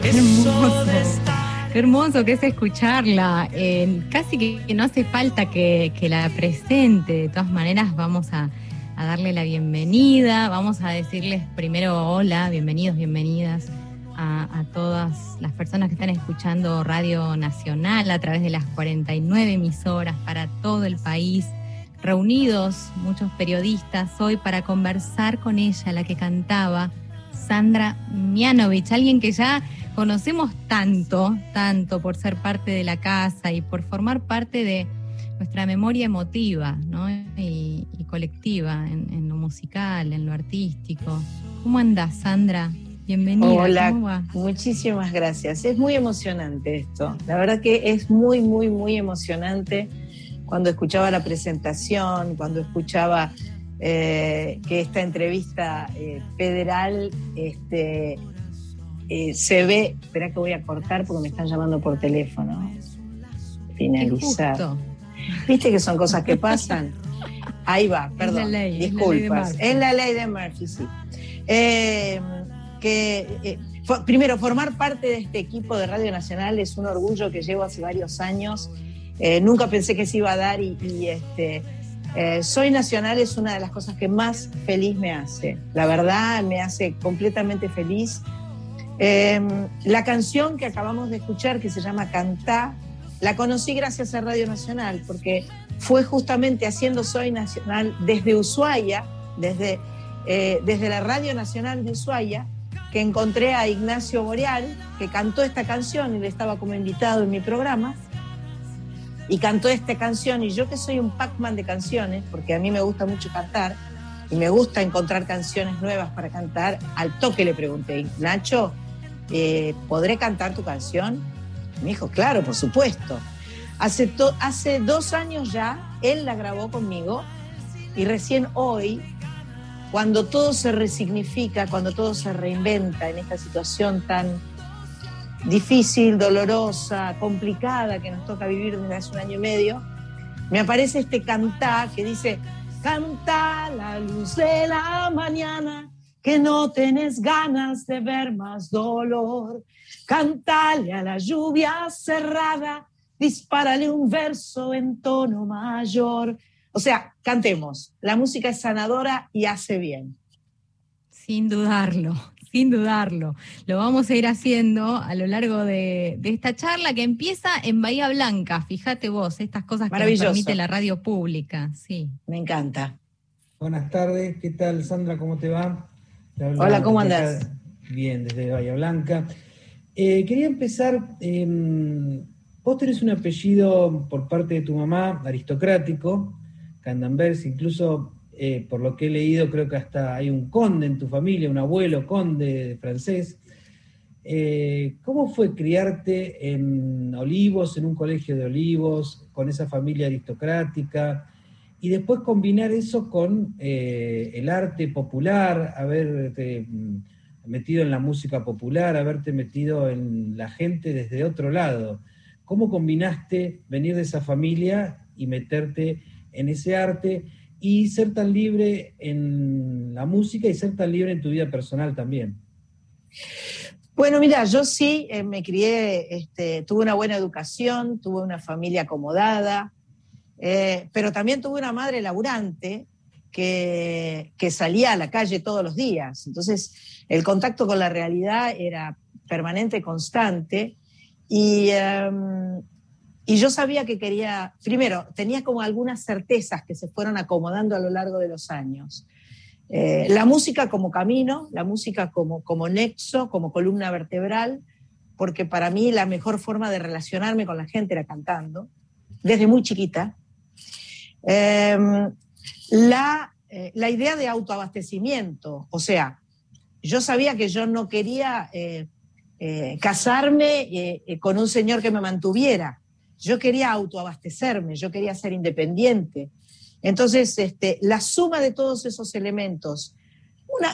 qué hermoso. Hermoso que es escucharla. Eh, casi que, no hace falta que, la presente. De todas maneras, vamos a, darle la bienvenida. Vamos a decirles primero hola, bienvenidos, bienvenidas a, a, todas las personas que están escuchando Radio Nacional a través de las 49 emisoras para todo el país. Reunidos muchos periodistas hoy para conversar con ella, la que cantaba Sandra Mianovich, alguien que ya conocemos tanto, tanto por ser parte de la casa y por formar parte de nuestra memoria emotiva y, colectiva en, lo musical, en lo artístico. ¿Cómo andas, Sandra? Bienvenida. Hola, muchísimas gracias. Es muy emocionante esto. La verdad que es muy, muy, muy emocionante cuando escuchaba la presentación, cuando escuchaba eh, que esta entrevista eh, federal este, eh, se ve, espera que voy a cortar porque me están llamando por teléfono. Finalizar. ¿Viste que son cosas que pasan? Ahí va, perdón. disculpas. Es la ley de Murphy, sí. que primero, formar parte de este equipo de Radio Nacional es un orgullo que llevo hace varios años. nunca pensé que se iba a dar y, y este, eh, Soy Nacional es una de las cosas que más feliz me hace. La verdad, me hace completamente feliz. Em, la canción que acabamos de escuchar, que se llama Cantá, la conocí gracias a Radio Nacional, porque fue justamente haciendo Soy Nacional desde Ushuaia, desde, eh, desde la Radio Nacional de Ushuaia, que encontré a Ignacio Boreal, que cantó esta canción le estaba como invitado en mi programa y cantó esta canción y yo que soy un Pac-Man de canciones, porque a mí me gusta mucho cantar y me gusta encontrar canciones nuevas para cantar, al toque le pregunté, Nacho, eh, ¿podré cantar tu canción? Me dijo, claro, por supuesto. Hace, hace dos años ya, él la grabó conmigo y recién hoy, cuando todo se resignifica, cuando todo se reinventa en esta situación tan difícil, dolorosa, complicada que nos toca vivir desde hace un año y medio, me aparece este cantá que dice, canta la luz de la mañana, que no tenés ganas de ver más dolor. Cantale a la lluvia cerrada, dispárale un verso en tono mayor. O sea, cantemos. La música es sanadora y hace bien. Sin dudarlo sin dudarlo. Lo vamos a ir haciendo a lo largo de, esta charla que empieza en Bahía Blanca. Fíjate vos, estas cosas que nos permite la radio pública. Sí. Me encanta. Buenas tardes, ¿qué tal Sandra? ¿Cómo te va? Hola, ¿cómo andás? Bien, desde Bahía Blanca. Eh, quería empezar, em, vos tenés un apellido por parte de tu mamá aristocrático, Candanvers, incluso eh, por lo que he leído, creo que hasta hay un conde en tu familia, un abuelo conde francés. Eh, ¿Cómo fue criarte en Olivos, en un colegio de Olivos, con esa familia aristocrática? Y después combinar eso con eh, el arte popular, haberte mm, metido en la música popular, haberte metido en la gente desde otro lado. ¿Cómo combinaste venir de esa familia y meterte en ese arte? y ser tan libre en la música y ser tan libre en tu vida personal también. Bueno, mira, yo sí eh, me crié, este, tuve una buena educación, tuve una familia acomodada, eh, pero también tuve una madre laburante que, que, salía a la calle todos los días. Entonces, el contacto con la realidad era permanente, constante. Y, em, y yo sabía que quería, primero, tenía como algunas certezas que se fueron acomodando a lo largo de los años. Eh, la música como camino, la música como, como nexo, como columna vertebral, porque para mí la mejor forma de relacionarme con la gente era cantando, desde muy chiquita. Em, la, eh, la, idea de autoabastecimiento, o sea, yo sabía que yo no quería eh, casarme con un señor que me mantuviera yo quería autoabastecerme, yo quería ser independiente. Entonces, este, la suma de todos esos elementos,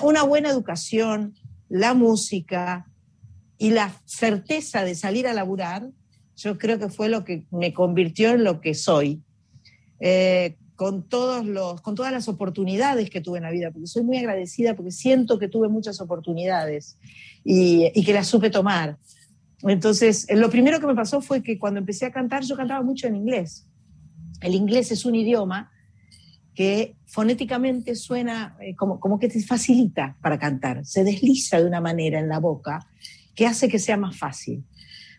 una, buena educación, la música y la certeza de salir a laburar, yo creo que fue lo que me convirtió en lo que soy. Eh, con, todos los, con todas las oportunidades que tuve en la vida, porque soy muy agradecida, porque siento que tuve muchas oportunidades y, y que las supe tomar. Entonces, lo primero que me pasó fue que cuando empecé a cantar, yo cantaba mucho en inglés. El inglés es un idioma que fonéticamente suena eh, como, como que te facilita para cantar, se desliza de una manera en la boca que hace que sea más fácil.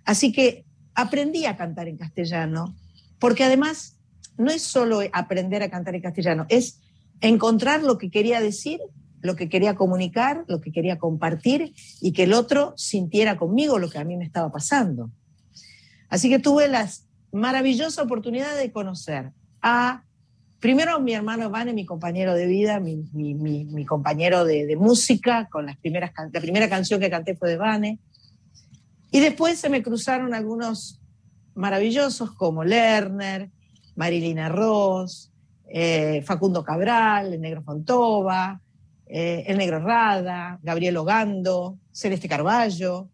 Así que aprendí a cantar en castellano, porque además no es solo aprender a cantar en castellano, es encontrar lo que quería decir, lo que quería comunicar, lo que quería compartir y que el otro sintiera conmigo lo que a mí me estaba pasando. Así que tuve la maravillosa oportunidad de conocer a, primero mi hermano Vane, mi compañero de vida, mi, compañero de, música, con las primeras, la primera canción que canté fue de Vane, y después se me cruzaron algunos maravillosos como Lerner, Marilina Ross, eh, Facundo Cabral, el Negro Fontova, eh, el Negro Rada, Gabriel Ogando, Celeste Carballo,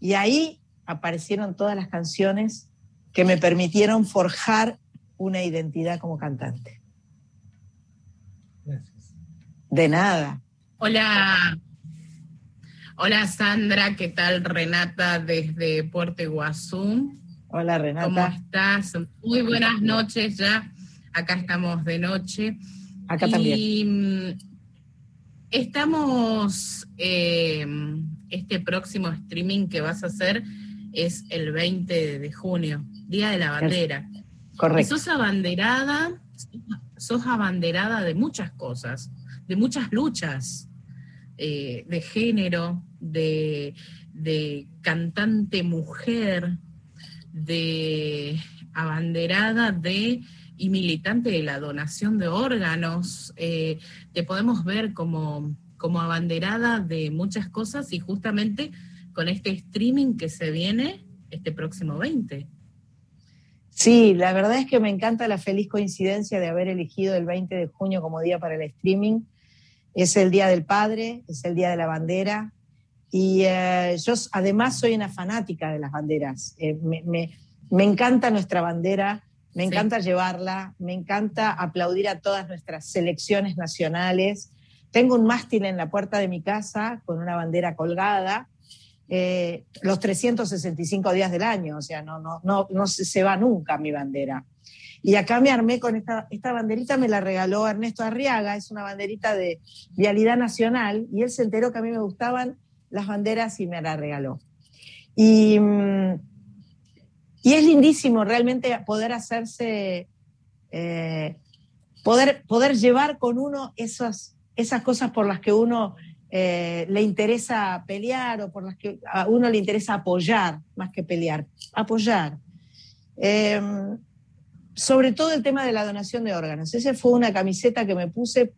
y ahí aparecieron todas las canciones que me permitieron forjar una identidad como cantante. Gracias. De nada. Hola, Hola Sandra, ¿qué tal Renata desde Puerto Iguazú? Hola Renata. ¿Cómo estás? Muy buenas noches ya. Acá estamos de noche. Acá también. Estamos, eh, este próximo streaming que vas a hacer es el 20 de junio, Día de la Bandera. Correcto. Y sos abanderada, sos abanderada de muchas cosas, de muchas luchas. Eh, de género, de, cantante mujer, de abanderada de y militante de la donación de órganos. Eh, te podemos ver como, como abanderada de muchas cosas y justamente con este streaming que se viene este próximo 20. Sí, la verdad es que me encanta la feliz coincidencia de haber elegido el 20 de junio como día para el streaming. Es el Día del Padre, es el Día de la Bandera. Y eh, yo además soy una fanática de las banderas. Eh, me, encanta nuestra bandera, me encanta llevarla, me encanta aplaudir a todas nuestras selecciones nacionales. Tengo un mástil en la puerta de mi casa con una bandera colgada. Eh, los 365 días del año, o sea, no, no, no, no se va nunca mi bandera. Y acá me armé con esta, esta banderita, me la regaló Ernesto Arriaga, es una banderita de vialidad nacional, y él se enteró que a mí me gustaban las banderas y me la regaló. Y, mm, y es lindísimo realmente poder hacerse, eh, poder, poder llevar con uno esas, esas cosas por las que uno eh, le interesa pelear o por las que a uno le interesa apoyar, más que pelear, apoyar. Eh, sobre todo el tema de la donación de órganos. Esa fue una camiseta que me puse,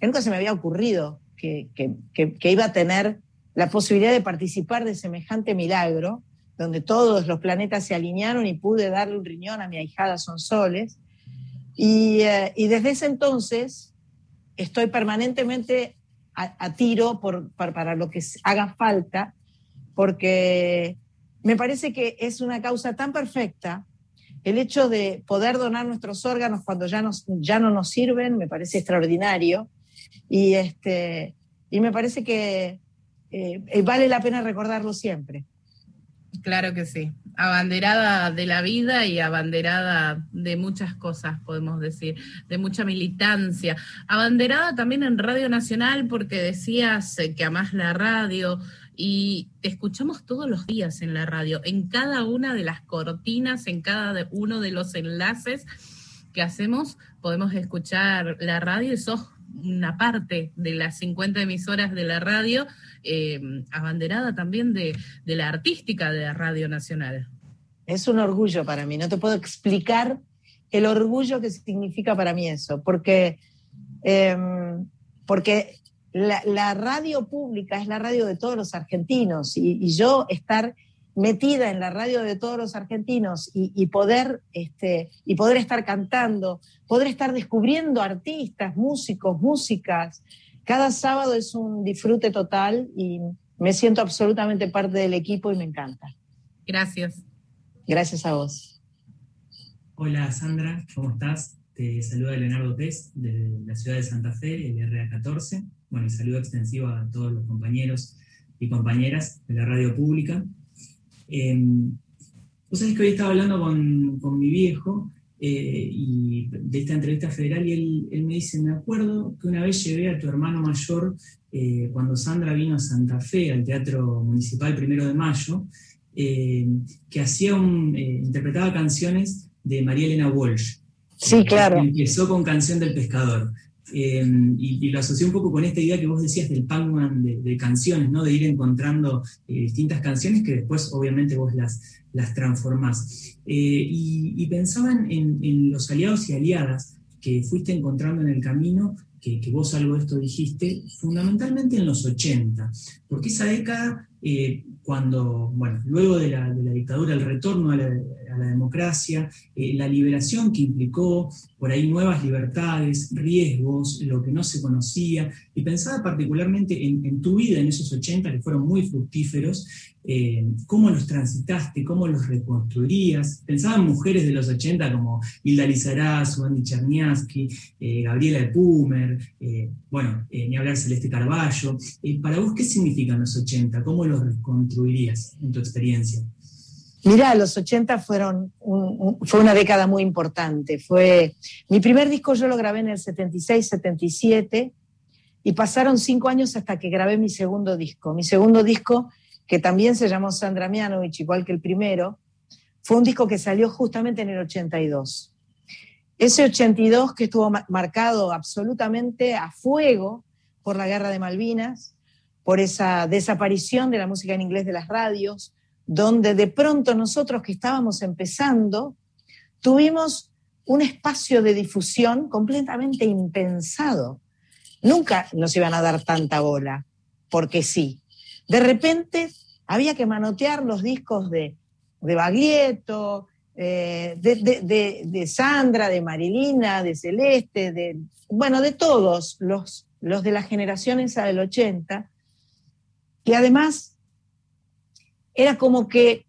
que nunca se me había ocurrido que, iba a tener la posibilidad de participar de semejante milagro, donde todos los planetas se alinearon y pude darle un riñón a mi ahijada Sonsoles. Y, eh, y desde ese entonces estoy permanentemente a, tiro por, para lo que haga falta, porque me parece que es una causa tan perfecta el hecho de poder donar nuestros órganos cuando ya, nos, ya no nos sirven me parece extraordinario y, este, y me parece que eh, vale la pena recordarlo siempre. Claro que sí. Abanderada de la vida y abanderada de muchas cosas, podemos decir, de mucha militancia. Abanderada también en Radio Nacional porque decías eh, que amás la radio, y te escuchamos todos los días en la radio, en cada una de las cortinas, en cada uno de los enlaces que hacemos, podemos escuchar la radio y sos una parte de las 50 emisoras de la radio, eh, abanderada también de, la artística de la Radio Nacional. Es un orgullo para mí, no te puedo explicar el orgullo que significa para mí eso, porque, em, porque la, radio pública es la radio de todos los argentinos y, yo estar metida en la radio de todos los argentinos y, poder, este, y poder estar cantando, poder estar descubriendo artistas, músicos, músicas. Cada sábado es un disfrute total y me siento absolutamente parte del equipo y me encanta. Gracias. Gracias a vos. Hola Sandra, ¿cómo estás? Te saluda Leonardo Pez de la ciudad de Santa Fe, el RA14. Bueno, y saludo extensivo a todos los compañeros y compañeras de la radio pública. Eh, Vos sabés que hoy estaba hablando con, con mi viejo eh, y de esta entrevista federal y él, él, me dice, me acuerdo que una vez llevé a tu hermano mayor eh, cuando Sandra vino a Santa Fe, al Teatro Municipal Primero de Mayo, eh, que hacía un, eh, interpretaba canciones de María Elena Walsh. Sí, claro. Empezó con Canción del Pescador. Eh, y, lo asocié un poco con esta idea que vos decías del Pac-Man de, canciones, ¿no? de ir encontrando eh, distintas canciones que después obviamente vos las, las transformás. Eh, y, y, pensaban en, en, los aliados y aliadas que fuiste encontrando en el camino, que, que, vos algo de esto dijiste, fundamentalmente en los 80, porque esa década, eh, cuando, bueno, luego de la, de la, dictadura, el retorno a la, la democracia, eh, la liberación que implicó por ahí nuevas libertades, riesgos, lo que no se conocía, y pensaba particularmente en, tu vida en esos 80 que fueron muy fructíferos, eh, cómo los transitaste, cómo los reconstruirías. Pensaba en mujeres de los 80 como Hilda Lizarazu, Andy Cherniaski, eh, Gabriela de Pumer, eh, bueno, ni hablar Celeste Carballo. para vos, ¿qué significan los 80? ¿Cómo los reconstruirías en tu experiencia? Mirá, los 80 fueron fue una década muy importante. Fue, mi primer disco yo lo grabé en el 76, 77 y pasaron cinco años hasta que grabé mi segundo disco. Mi segundo disco que también se llamó Sandra Mianovich, igual que el primero, fue un disco que salió justamente en el 82. Ese 82 que estuvo marcado absolutamente a fuego por la guerra de Malvinas, por esa desaparición de la música en inglés de las radios, donde de pronto nosotros que estábamos empezando, tuvimos un espacio de difusión completamente impensado. Nunca nos iban a dar tanta bola, porque sí, de repente había que manotear los discos de, de Baglietto, eh, de, Sandra, de Marilina, de Celeste, de, bueno, de todos los, los de la generación esa del 80. Y además era como que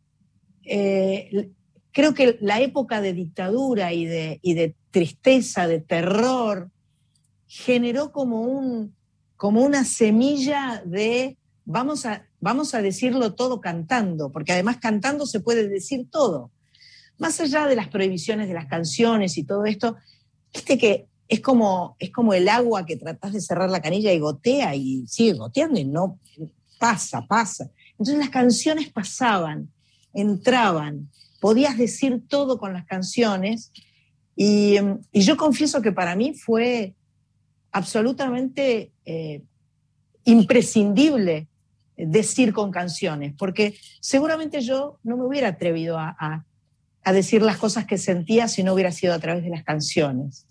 eh, creo que la época de dictadura y de, y de tristeza, de terror, generó como, un, como una semilla de vamos a, vamos a decirlo todo cantando, porque además cantando se puede decir todo. Más allá de las prohibiciones de las canciones y todo esto, viste que es como, es como el agua que tratás de cerrar la canilla y gotea y sigue goteando y no pasa, pasa. Entonces las canciones pasaban, entraban, podías decir todo con las canciones y, yo confieso que para mí fue absolutamente eh, imprescindible decir con canciones, porque seguramente yo no me hubiera atrevido a, a, a, decir las cosas que sentía si no hubiera sido a través de las canciones.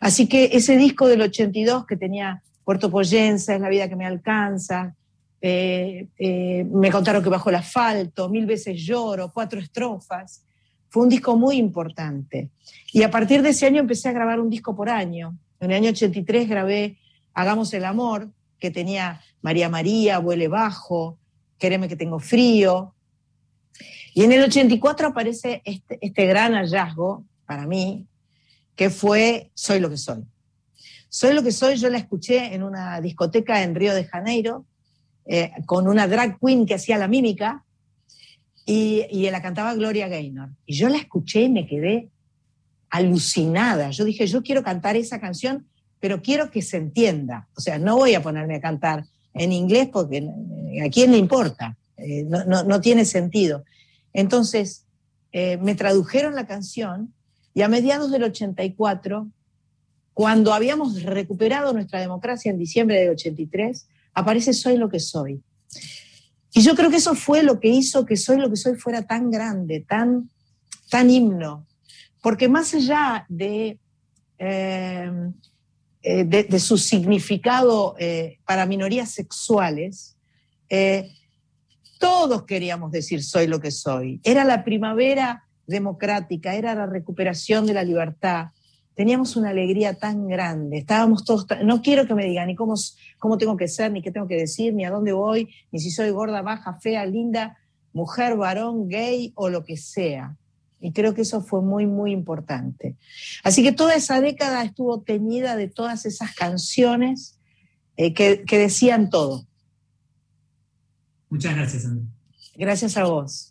Así que ese disco del 82 que tenía Puerto Poyensa, Es la vida que me alcanza, eh, eh, me contaron que bajo el asfalto, Mil veces lloro, cuatro estrofas, fue un disco muy importante. Y a partir de ese año empecé a grabar un disco por año. En el año 83 grabé Hagamos el Amor, que tenía María María, Vuele Bajo, Quereme que tengo frío. Y en el 84 aparece este, este gran hallazgo para mí, que fue Soy lo que soy. Soy lo que soy, yo la escuché en una discoteca en Río de Janeiro, eh, con una drag queen que hacía la mímica, y, y la cantaba Gloria Gaynor. Y yo la escuché y me quedé alucinada. Yo dije, yo quiero cantar esa canción pero quiero que se entienda. O sea, no voy a ponerme a cantar en inglés porque eh, a quién le importa, eh, no, no, tiene sentido. Entonces, me tradujeron la canción y a mediados del 84, cuando habíamos recuperado nuestra democracia en diciembre del 83, aparece Soy lo que soy. Y yo creo que eso fue lo que hizo que Soy lo que soy fuera tan grande, tan, tan himno, porque más allá de... Eh, eh, de, su significado eh, para minorías sexuales, todos queríamos decir soy lo que soy. Era la primavera democrática, era la recuperación de la libertad. Teníamos una alegría tan grande, estábamos todos, no quiero que me digan ni cómo, cómo tengo que ser, ni qué tengo que decir, ni a dónde voy, ni si soy gorda, baja, fea, linda, mujer, varón, gay o lo que sea. Y creo que eso fue muy, muy importante. Así que toda esa década estuvo teñida de todas esas canciones eh, que, decían todo. Muchas gracias, Sandra. Gracias a vos.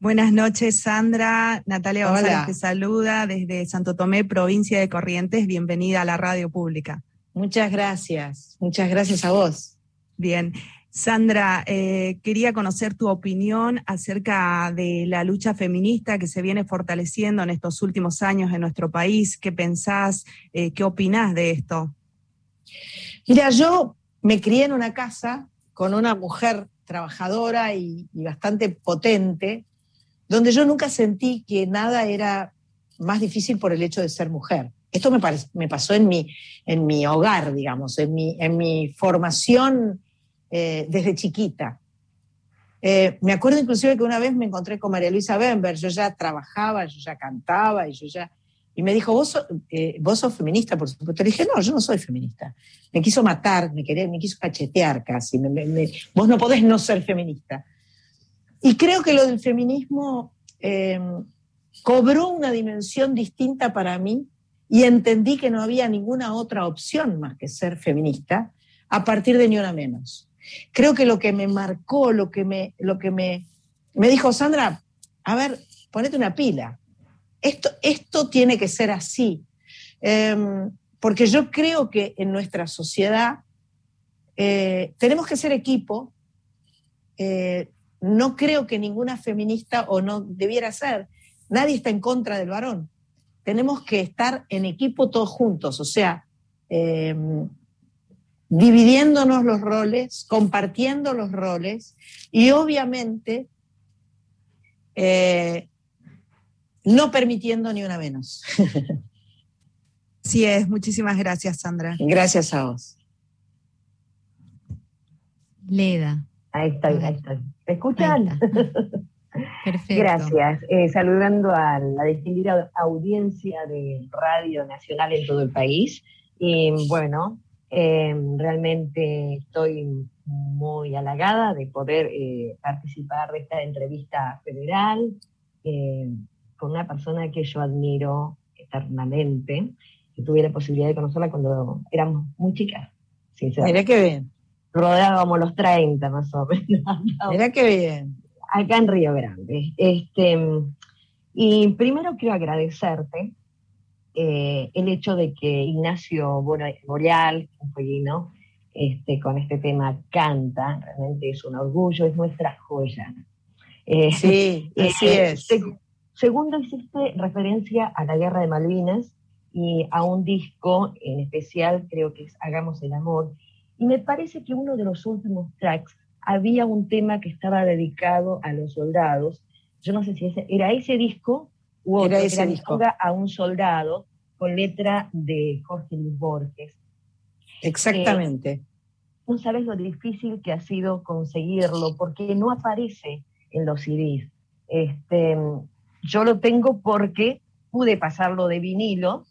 Buenas noches, Sandra. Natalia González te saluda desde Santo Tomé, provincia de Corrientes. Bienvenida a la radio pública. Muchas gracias. Muchas gracias a vos. Bien. Sandra, eh, quería conocer tu opinión acerca de la lucha feminista que se viene fortaleciendo en estos últimos años en nuestro país. ¿Qué pensás? Eh, ¿Qué opinás de esto? Mira, yo me crié en una casa con una mujer trabajadora y, bastante potente, donde yo nunca sentí que nada era más difícil por el hecho de ser mujer. Esto me, pasó en mi, en mi hogar, digamos, en mi, en mi formación eh, desde chiquita. Eh, me acuerdo inclusive que una vez me encontré con María Luisa Bember, yo ya trabajaba, yo ya cantaba y yo ya... Y me dijo, ¿Vos, eh, vos sos feminista, por supuesto. Le dije, no, yo no soy feminista. Me quiso matar, me, quería, me quiso cachetear casi. vos no podés no ser feminista. Y creo que lo del feminismo cobró una dimensión distinta para mí y entendí que no había ninguna otra opción más que ser feminista a partir de Ni Una Menos creo que lo que me marcó, lo que me, lo que me, me dijo Sandra, a ver, ponete una pila. Esto, esto tiene que ser así. Em, porque yo creo que en nuestra sociedad eh, tenemos que ser equipo. Eh, no creo que ninguna feminista o no debiera ser. Nadie está en contra del varón. Tenemos que estar en equipo todos juntos. O sea, em, dividiéndonos los roles, compartiendo los roles y obviamente eh, no permitiendo ni una menos. Sí es, muchísimas gracias Sandra. Gracias a vos. Leda. Ahí estoy, ahí estoy. ¿Me escuchan? Perfecto. Gracias. Eh, saludando a la distinguida audiencia de Radio Nacional en todo el país. Y bueno, eh, realmente estoy muy halagada de poder eh, participar de esta entrevista federal eh, con una persona que yo admiro eternamente, que tuve la posibilidad de conocerla cuando éramos muy chicas. Mira qué bien. Rodeábamos los 30 más o menos. Mira qué bien. Acá en Río Grande. Este, y primero quiero agradecerte eh, el hecho de que Ignacio Boreal, un pollino, este, con este tema canta, realmente es un orgullo, es nuestra joya. Eh, sí, así eh, es. segundo, hiciste referencia a la guerra de Malvinas y a un disco en especial, creo que es Hagamos el Amor, y me parece que uno de los últimos tracks había un tema que estaba dedicado a los soldados. Yo no sé si ese, era ese disco u otro, era ese disco. a un soldado con letra de Jorge Luis Borges. Exactamente. Eh, no sabes lo difícil que ha sido conseguirlo, porque no aparece en los CDs. Este, yo lo tengo porque pude pasarlo de vinilo,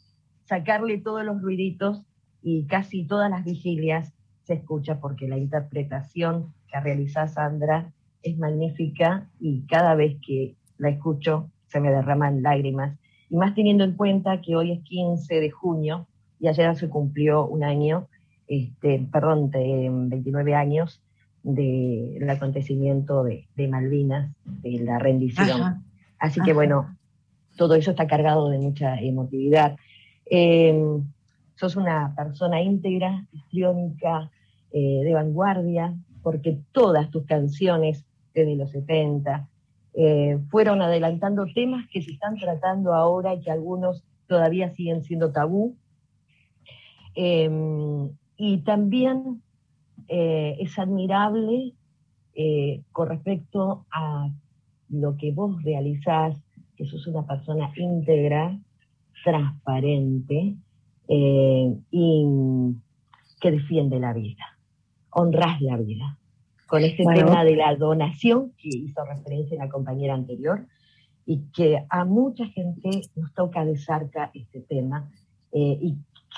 sacarle todos los ruiditos y casi todas las vigilias se escucha porque la interpretación que realiza Sandra es magnífica y cada vez que la escucho se me derraman lágrimas y más teniendo en cuenta que hoy es 15 de junio y ayer se cumplió un año, este, perdón, de 29 años del acontecimiento de, Malvinas, de la rendición. Así que bueno, todo eso está cargado de mucha emotividad. Em, sos una persona íntegra, histriónica, eh, de vanguardia, porque todas tus canciones desde los 70, eh, fueron adelantando temas que se están tratando ahora y que algunos todavía siguen siendo tabú. Em, y también eh, es admirable con respecto a lo que vos realizás, que sos una persona íntegra, transparente y que defiende la vida, honrás la vida. Con este tema de la donación que hizo referencia en la compañera anterior y que a mucha gente nos toca de cerca este tema eh, y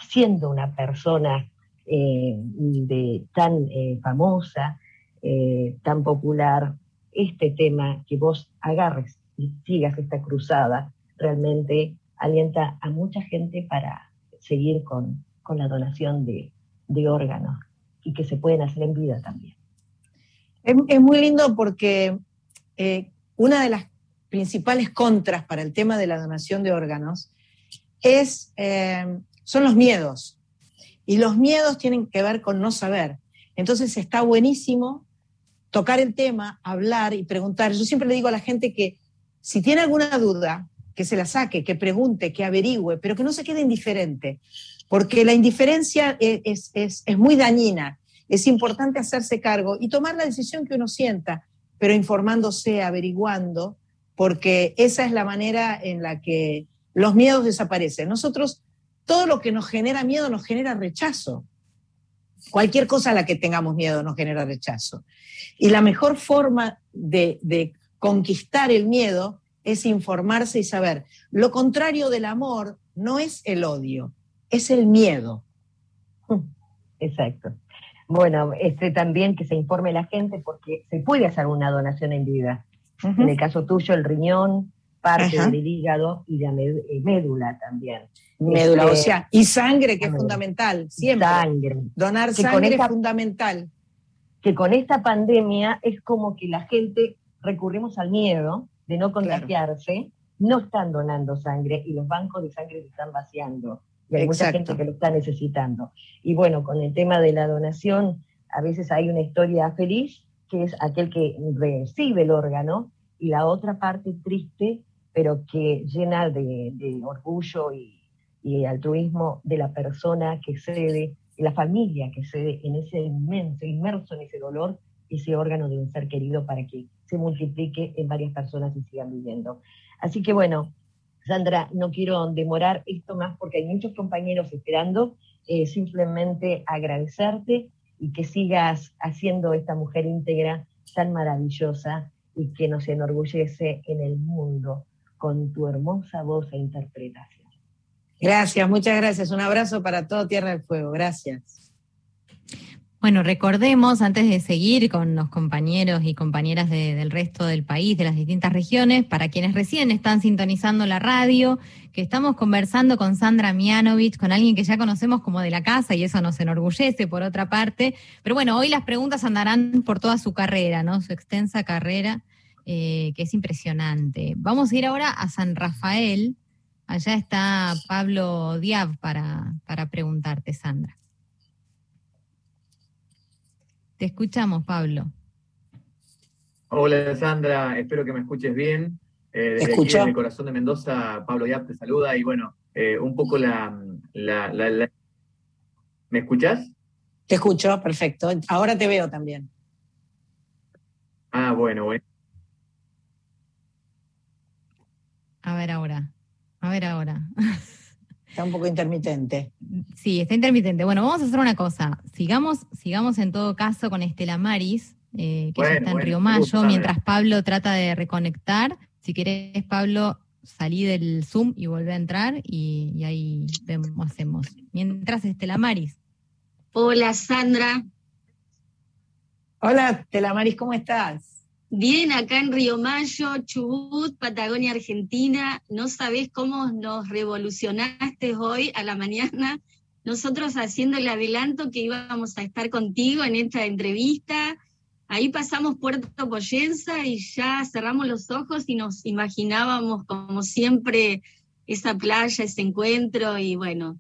siendo una persona eh, de, tan eh, famosa, tan popular, este tema que vos agarres y sigas esta cruzada, realmente alienta a mucha gente para seguir con, la donación de, órganos y que se pueden hacer en vida también. Es, muy lindo porque eh, una de las principales contras para el tema de la donación de órganos es, eh, son los miedos. Y los miedos tienen que ver con no saber. Entonces está buenísimo tocar el tema, hablar y preguntar. Yo siempre le digo a la gente que si tiene alguna duda, que se la saque, que pregunte, que averigüe, pero que no se quede indiferente, porque la indiferencia es, es, es muy dañina. Es importante hacerse cargo y tomar la decisión que uno sienta, pero informándose, averiguando, porque esa es la manera en la que los miedos desaparecen. Nosotros, todo lo que nos genera miedo nos genera rechazo. Cualquier cosa a la que tengamos miedo nos genera rechazo. Y la mejor forma de, conquistar el miedo es informarse y saber. Lo contrario del amor no es el odio, es el miedo. Exacto. Bueno, este también que se informe la gente porque se puede hacer una donación en vida. En el caso tuyo, el riñón, parte del hígado y de eh, médula también. Médula, o este, sea, y sangre, que es fundamental, siempre. Sangre. Donar sangre es fundamental. Que con esta pandemia es como que la gente recurrimos al miedo de no contagiarse, no están donando sangre y los bancos de sangre se están vaciando. Y hay mucha gente que lo está necesitando. Y bueno, con el tema de la donación, a veces hay una historia feliz, que es aquel que recibe el órgano, y la otra parte triste, pero que llena de orgullo y, y altruismo de la persona que cede, de la familia que cede en ese inmenso, inmerso en ese dolor, ese órgano de un ser querido para que se multiplique en varias personas y sigan viviendo. Así que bueno, Sandra, no quiero demorar esto más porque hay muchos compañeros esperando, eh, simplemente agradecerte y que sigas haciendo esta mujer íntegra tan maravillosa y que nos enorgullece en el mundo con tu hermosa voz e interpretación. Gracias, muchas gracias. Un abrazo para todo Tierra del Fuego. Gracias. Bueno, recordemos, antes de seguir con los compañeros y compañeras del resto del país, de las distintas regiones, para quienes recién están sintonizando la radio, que estamos conversando con Sandra Mianovich, con alguien que ya conocemos como de la casa, y eso nos enorgullece por otra parte. Pero bueno, hoy las preguntas andarán por toda su carrera, ¿no? Su extensa carrera, eh, que es impresionante. Vamos a ir ahora a San Rafael, Allá está Pablo Diab para, preguntarte, Sandra. Te escuchamos, Pablo. Hola, Sandra, espero que me escuches bien. Eh, desde aquí, el corazón de Mendoza, Pablo Diab te saluda y bueno, eh, un poco la, ¿Me escuchas? Te escucho, perfecto. Ahora te veo también. Ah, bueno, bueno. A ver ahora. A ver ahora. Está un poco intermitente. Sí, está intermitente. Bueno, vamos a hacer una cosa. Sigamos, sigamos en todo caso con Estela Maris, eh, que ya está en Río Mayo, mientras Pablo trata de reconectar. Si querés, Pablo, salí del Zoom y volvé a entrar y, ahí vemos, hacemos. Mientras, Estela Maris. Hola, Sandra. Hola, Estela Maris, ¿cómo estás? Bien, acá en Río Mayo, Chubut, Patagonia, Argentina, no sabés cómo nos revolucionaste hoy a la mañana, nosotros haciendo el adelanto que íbamos a estar contigo en esta entrevista. Ahí pasamos Puerto Poyenza y ya cerramos los ojos y nos imaginábamos, como siempre, esa playa, ese encuentro y bueno,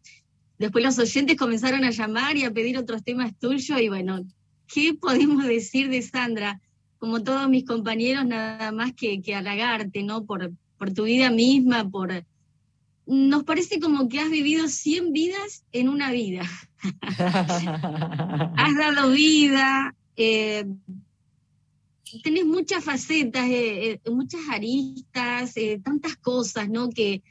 después los oyentes comenzaron a llamar y a pedir otros temas tuyos y bueno, ¿qué podemos decir de Sandra? Como todos mis compañeros, nada más que, que halagarte, ¿no? Por, por tu vida misma, por... Nos parece como que has vivido 100 vidas en una vida. has dado vida, eh, tenés muchas facetas, eh, eh, muchas aristas, tantas cosas, ¿no? Que,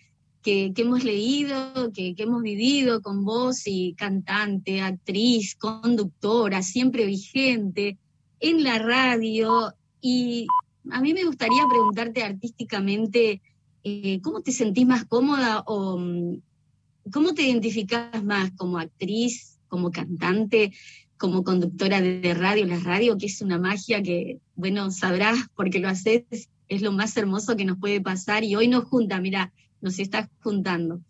que, hemos leído, que, que, hemos vivido con vos y cantante, actriz, conductora, siempre vigente en la radio y a mí me gustaría preguntarte artísticamente, eh, ¿cómo te sentís más cómoda o mm, cómo te identificás más como actriz, como cantante, como conductora de radio, la radio, que es una magia que, bueno, sabrás porque lo haces es lo más hermoso que nos puede pasar y hoy nos junta, mira, nos estás juntando.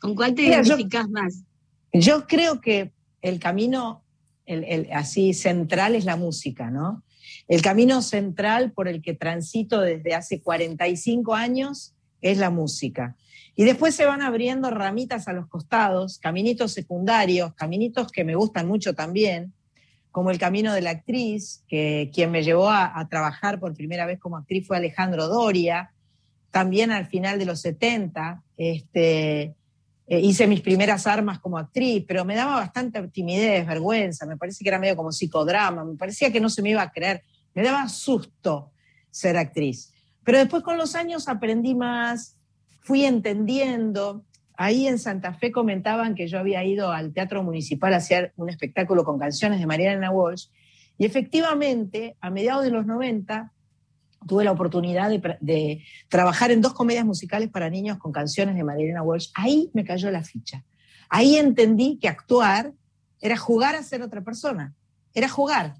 ¿Con cuál te identificás más? Yo creo que el camino el, así central es la música, ¿no? El camino central por el que transito desde hace 45 años es la música. Y después se van abriendo ramitas a los costados, caminitos secundarios, caminitos que me gustan mucho también, como el camino de la actriz, que quien me llevó a, trabajar por primera vez como actriz fue Alejandro Doria, también al final de los 70, este, eh, hice mis primeras armas como actriz, pero me daba bastante timidez, vergüenza, me parece que era medio como psicodrama, me parecía que no se me iba a creer, me daba susto ser actriz. Pero después con los años aprendí más, fui entendiendo. Ahí en Santa Fe comentaban que yo había ido al Teatro Municipal a hacer un espectáculo con canciones de Mariana Walsh, y efectivamente, a mediados de los 90, tuve la oportunidad de, trabajar en dos comedias musicales para niños con canciones de Marilena Walsh. Ahí me cayó la ficha. Ahí entendí que actuar era jugar a ser otra persona, era jugar.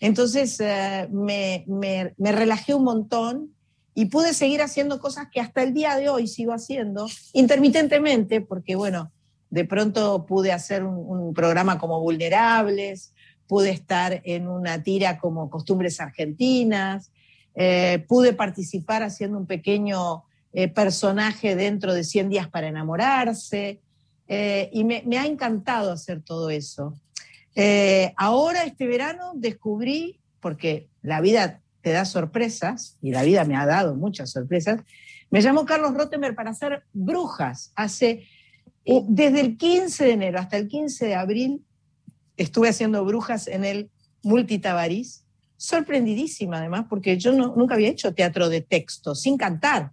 Entonces eh, me, me, relajé un montón y pude seguir haciendo cosas que hasta el día de hoy sigo haciendo, intermitentemente, porque bueno, de pronto pude hacer un, un programa como Vulnerables, pude estar en una tira como Costumbres Argentinas, eh, pude participar haciendo un pequeño eh, personaje dentro de 100 días para enamorarse, eh, y me, ha encantado hacer todo eso. ahora, este verano, descubrí, porque la vida te da sorpresas, y la vida me ha dado muchas sorpresas, me llamó Carlos Rottenberg para hacer brujas. Hace, desde el 15 de enero hasta el 15 de abril, estuve haciendo brujas en el Multitabarís, sorprendidísima además, porque yo nunca había hecho teatro de texto, sin cantar,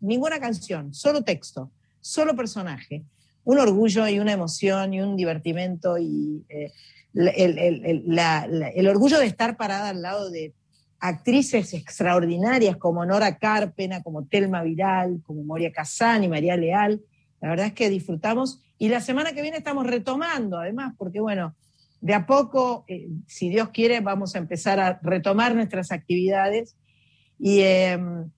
ninguna canción, solo texto, solo personaje. Un orgullo y una emoción y un divertimento y eh, el, orgullo de estar parada al lado de actrices extraordinarias como Nora Carpena, como Telma Viral, como Moria Casani, María Leal. La verdad es que disfrutamos y la semana que viene estamos retomando, además, porque bueno, de a poco, eh, si Dios quiere, vamos a empezar a retomar nuestras actividades y em,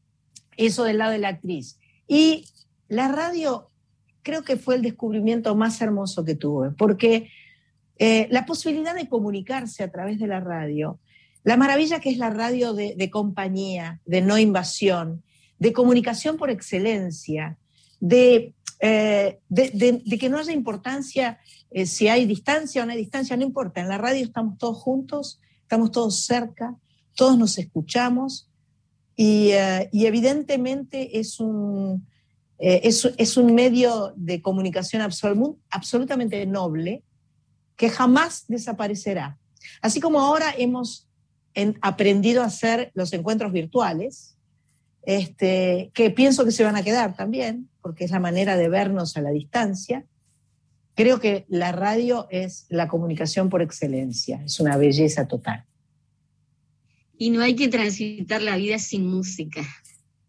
eso del lado de la actriz. Y la radio creo que fue el descubrimiento más hermoso que tuve, porque eh, la posibilidad de comunicarse a través de la radio, la maravilla que es la radio de compañía, de no invasión, de comunicación por excelencia, de eh, de, que no haya importancia eh, si hay distancia o no hay distancia, no importa. En la radio estamos todos juntos, estamos todos cerca, todos nos escuchamos y, eh, evidentemente es un, es, un medio de comunicación absolutamente noble que jamás desaparecerá. Así como ahora hemos aprendido a hacer los encuentros virtuales, este, que pienso que se van a quedar también, porque es la manera de vernos a la distancia. Creo que la radio es la comunicación por excelencia, es una belleza total. Y no hay que transitar la vida sin música.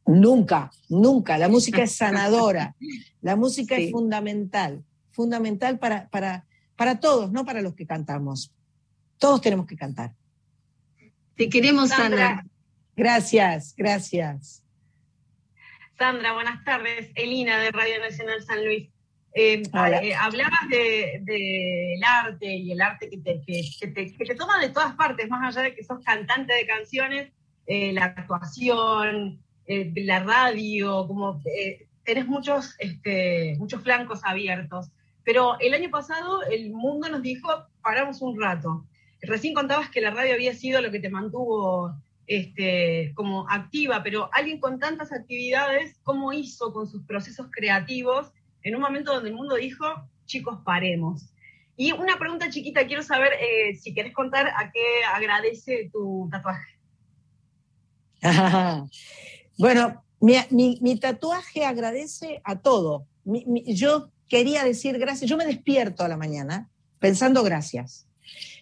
Nunca, nunca. La música es sanadora, la música es fundamental, fundamental para, para, para todos, no para los que cantamos. Todos tenemos que cantar. Te queremos, Sandra. Gracias, gracias. Sandra, buenas tardes. Elina de Radio Nacional San Luis. Eh, eh, hablabas del de, arte y el arte que te, que, toma de todas partes, más allá de que sos cantante de canciones, eh, la actuación, la radio, como tenés muchos, este, muchos flancos abiertos. Pero el año pasado el mundo nos dijo, paramos un rato. Recién contabas que la radio había sido lo que te mantuvo este, como activa, pero alguien con tantas actividades, ¿cómo hizo con sus procesos creativos en un momento donde el mundo dijo, chicos, paremos? Y una pregunta chiquita, quiero saber eh, si querés contar a qué agradece tu tatuaje. bueno, mi, tatuaje agradece a todo. yo quería decir gracias, yo me despierto a la mañana pensando gracias.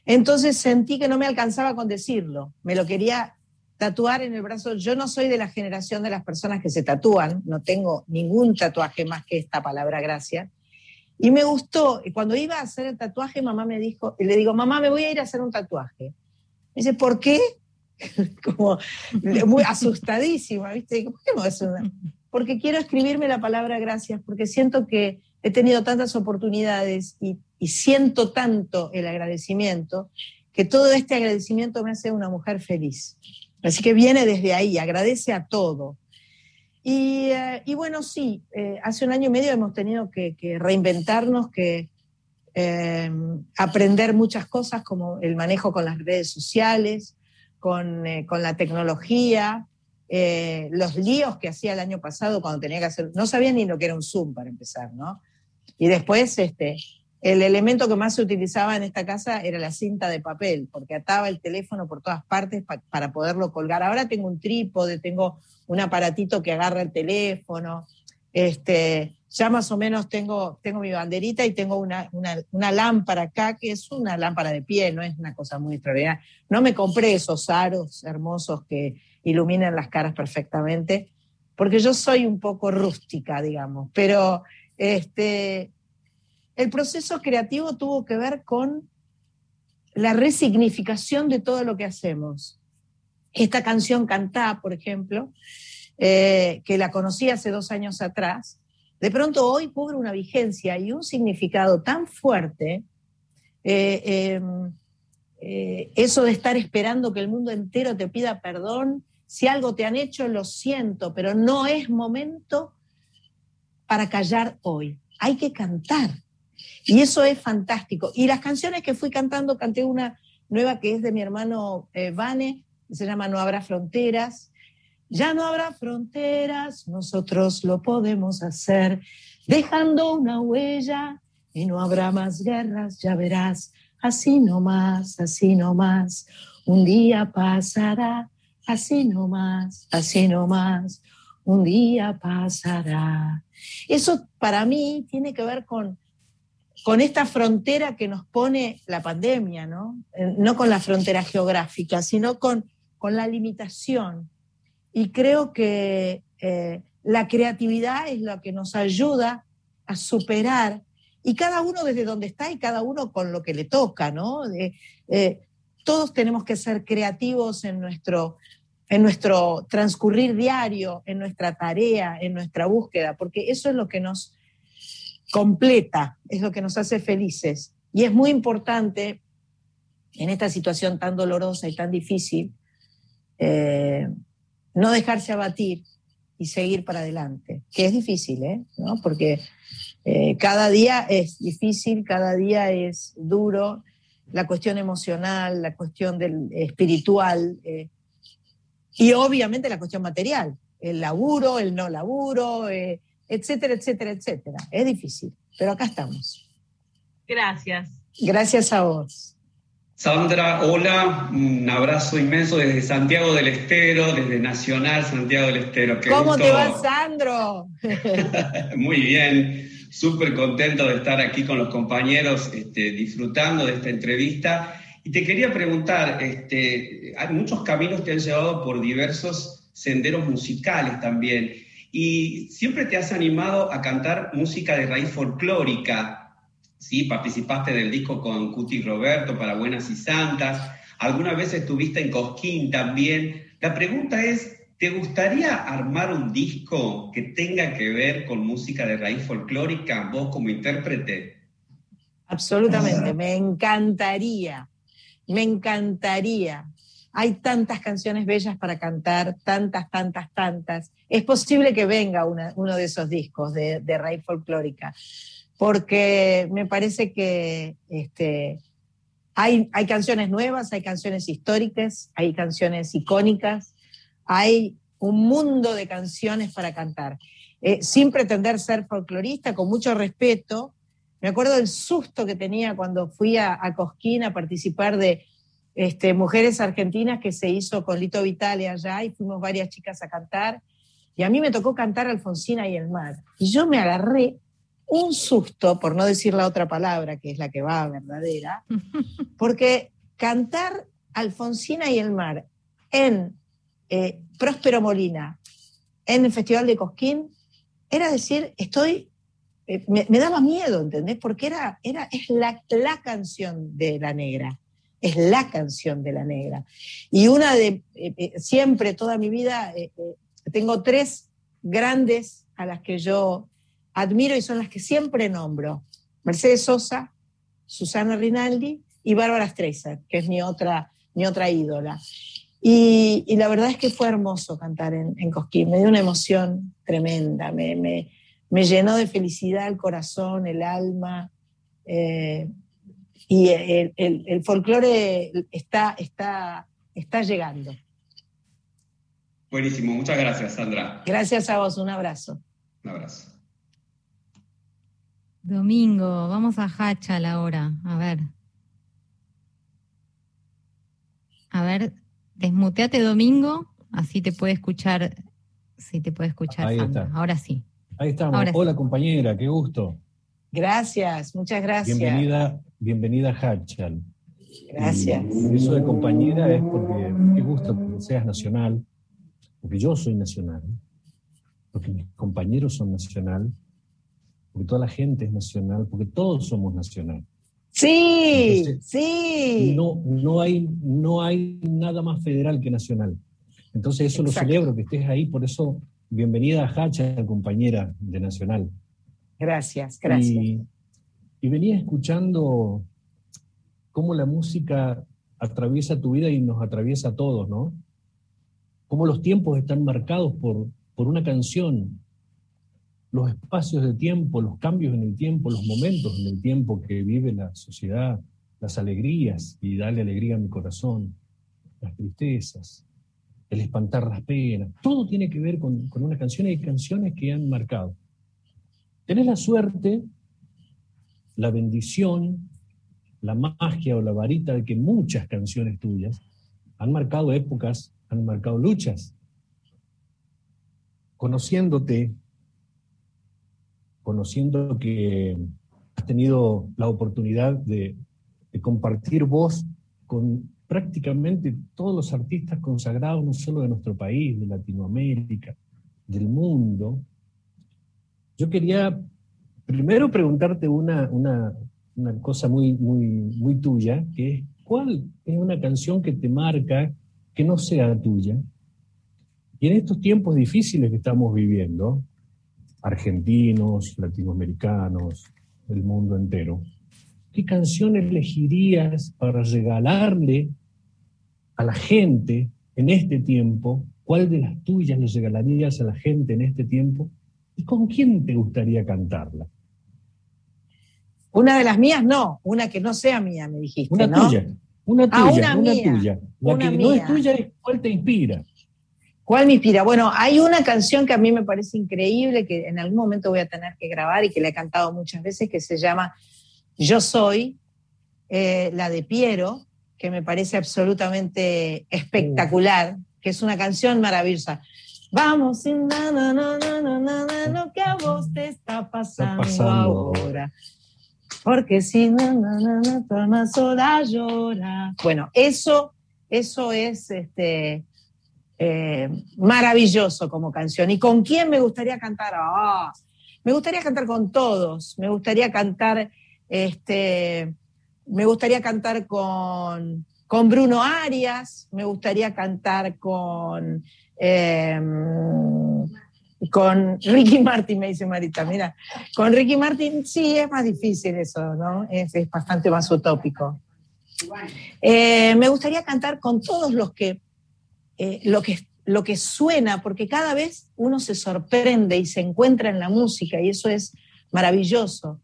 Entonces sentí que no me alcanzaba con decirlo, me lo quería tatuar en el brazo, yo no soy de la generación de las personas que se tatúan, no tengo ningún tatuaje más que esta palabra gracia. Y me gustó, cuando iba a hacer el tatuaje, mamá me dijo, y le digo, mamá, me voy a ir a hacer un tatuaje. Me dice, ¿por qué? como muy asustadísima, ¿viste? ¿Por qué no es una? Porque quiero escribirme la palabra gracias, porque siento que he tenido tantas oportunidades y, y siento tanto el agradecimiento, que todo este agradecimiento me hace una mujer feliz. Así que viene desde ahí, agradece a todo. Y, eh, bueno, sí, eh, hace un año y medio hemos tenido que, que reinventarnos, que eh, aprender muchas cosas como el manejo con las redes sociales, con, con la tecnología, los líos que hacía el año pasado cuando tenía que hacer, no sabía ni lo que era un Zoom para empezar, ¿no? Y después, este, el elemento que más se utilizaba en esta casa era la cinta de papel, porque ataba el teléfono por todas partes para poderlo colgar. Ahora tengo un trípode, tengo un aparatito que agarra el teléfono. Este, ya más o menos tengo, tengo mi banderita y tengo una, una, lámpara acá, que es una lámpara de pie, no es una cosa muy extraordinaria. No me compré esos aros hermosos que iluminan las caras perfectamente, porque yo soy un poco rústica, digamos, pero este, el proceso creativo tuvo que ver con la resignificación de todo lo que hacemos. Esta canción Cantá, por ejemplo, eh, que la conocí hace dos años atrás, de pronto hoy cubre una vigencia y un significado tan fuerte, eh, em, eh, eso de estar esperando que el mundo entero te pida perdón, si algo te han hecho, lo siento, pero no es momento para callar hoy. Hay que cantar. Y eso es fantástico. Y las canciones que fui cantando, canté una nueva que es de mi hermano eh, Vane, se llama No habrá fronteras. Ya no habrá fronteras, nosotros lo podemos hacer, dejando una huella y no habrá más guerras, ya verás, así no más, así no más, un día pasará, así no más, así no más, un día pasará. Eso para mí tiene que ver con con esta frontera que nos pone la pandemia, ¿no? Eh, no con la frontera geográfica, sino con, con la limitación. Y creo que eh, la creatividad es lo que nos ayuda a superar, y cada uno desde donde está y cada uno con lo que le toca, ¿no? Eh, todos tenemos que ser creativos en nuestro, en nuestro transcurrir diario, en nuestra tarea, en nuestra búsqueda, porque eso es lo que nos completa, es lo que nos hace felices. Y es muy importante en esta situación tan dolorosa y tan difícil, eh, no dejarse abatir y seguir para adelante, que es difícil, ¿eh? ¿No? Porque eh, cada día es difícil, cada día es duro, la cuestión emocional, la cuestión del espiritual y obviamente la cuestión material, el laburo, el no laburo, etcétera, etcétera, etcétera. Es difícil, pero acá estamos. Gracias. Gracias a vos. Sandra, hola, un abrazo inmenso desde Santiago del Estero, desde Nacional Santiago del Estero. ¿Cómo te va, Sandro? Muy bien, súper contento de estar aquí con los compañeros este, disfrutando de esta entrevista. Y te quería preguntar, este, hay muchos caminos que han llevado por diversos senderos musicales también y siempre te has animado a cantar música de raíz folclórica. Sí, participaste del disco con Cuti Roberto para Buenas y Santas. Alguna vez estuviste en Cosquín también. La pregunta es, ¿te gustaría armar un disco que tenga que ver con música de raíz folclórica, vos como intérprete? Absolutamente, me encantaría, me encantaría. Hay tantas canciones bellas para cantar, tantas, tantas, tantas. Es posible que venga uno de esos discos de, de raíz folclórica, porque me parece que este, hay, hay canciones nuevas, hay canciones históricas, hay canciones icónicas, hay un mundo de canciones para cantar. Eh, sin pretender ser folclorista, con mucho respeto. Me acuerdo del susto que tenía cuando fui a, a Cosquín a participar de este, Mujeres Argentinas que se hizo con Lito Vitale allá y fuimos varias chicas a cantar. Y a mí me tocó cantar Alfonsina y el mar. Y yo me agarré un susto, por no decir la otra palabra, que es la que va verdadera, porque cantar Alfonsina y el mar en eh, Próspero Molina, en el Festival de Cosquín, era decir, estoy, eh, me, daba miedo, ¿entendés? Porque era, era, es la, la canción de la negra es la canción de la negra. Y una de, eh, eh, siempre, toda mi vida, eh, tengo tres grandes a las que yo admiro y son las que siempre nombro. Mercedes Sosa, Susana Rinaldi y Bárbara Streisand, que es mi otra, mi otra ídola. Y, la verdad es que fue hermoso cantar en, Cosquín, me dio una emoción tremenda, me, me, me llenó de felicidad el corazón, el alma. Y el, el, folclore está, está, está llegando. Buenísimo, muchas gracias, Sandra. Gracias a vos, un abrazo. Un abrazo. Domingo, vamos a Hachal ahora, a ver. A ver, desmuteate Domingo, así te puede escuchar, sí te puede escuchar Sandra. Ahora sí. Ahí estamos. Hola compañera, qué gusto. Gracias, muchas gracias. Bienvenida, bienvenida Hachal. Gracias. eso de compañera es porque qué gusto que seas nacional, porque yo soy nacional, porque mis compañeros son nacional, porque toda la gente es nacional, porque todos somos nacional. Sí, sí. No, no, hay, no hay nada más federal que nacional. Entonces eso lo celebro, que estés ahí, por eso Bienvenida a Hacha, compañera de Nacional. Gracias, gracias. Y, venía escuchando cómo la música atraviesa tu vida y nos atraviesa a todos, ¿no? Cómo los tiempos están marcados por, por una canción, los espacios de tiempo, los cambios en el tiempo, los momentos en el tiempo que vive la sociedad, las alegrías, y darle alegría a mi corazón, las tristezas, el espantar las penas, todo tiene que ver con, una canción y hay canciones que han marcado. Tenés la suerte, la bendición, la magia o la varita de que muchas canciones tuyas han marcado épocas, han marcado luchas. Conociéndote, conociendo que has tenido la oportunidad de, de compartir voz con prácticamente todos los artistas consagrados, no solo de nuestro país, de Latinoamérica, del mundo. Yo quería primero preguntarte una, una, cosa muy, muy, muy tuya, que es, ¿cuál es una canción que te marca que no sea tuya? Y en estos tiempos difíciles que estamos viviendo, argentinos, latinoamericanos, el mundo entero, ¿qué canción elegirías para regalarle a la gente en este tiempo? ¿Cuál de las tuyas le regalarías a la gente en este tiempo? ¿Y con quién te gustaría cantarla? Una de las mías no, una que no sea mía, me dijiste. Una tuya, una ah, tuya, una, tuya. La que no es tuya es cuál te inspira. ¿Cuál me inspira? Bueno, hay una canción que a mí me parece increíble, que en algún momento voy a tener que grabar y que la he cantado muchas veces, que se llama yo soy, eh, la de Piero, que me parece absolutamente espectacular, que es una canción maravillosa. Vamos, sin na, na, na, lo que a vos te está pasando, ahora. Porque si no, no, no, no, toma sola llora. Bueno, eso, eso es este, eh, maravilloso como canción. ¿Y con quién me gustaría cantar? Ah, me gustaría cantar con todos. Me gustaría cantar este, me gustaría cantar con, con Bruno Arias, me gustaría cantar con, em, con Ricky Martin, me dice Marita. Mira, con Ricky Martin sí es más difícil eso, ¿no? Es, bastante más utópico. Eh, me gustaría cantar con todos los que, eh, lo que lo que suena, porque cada vez uno se sorprende y se encuentra en la música y eso es maravilloso.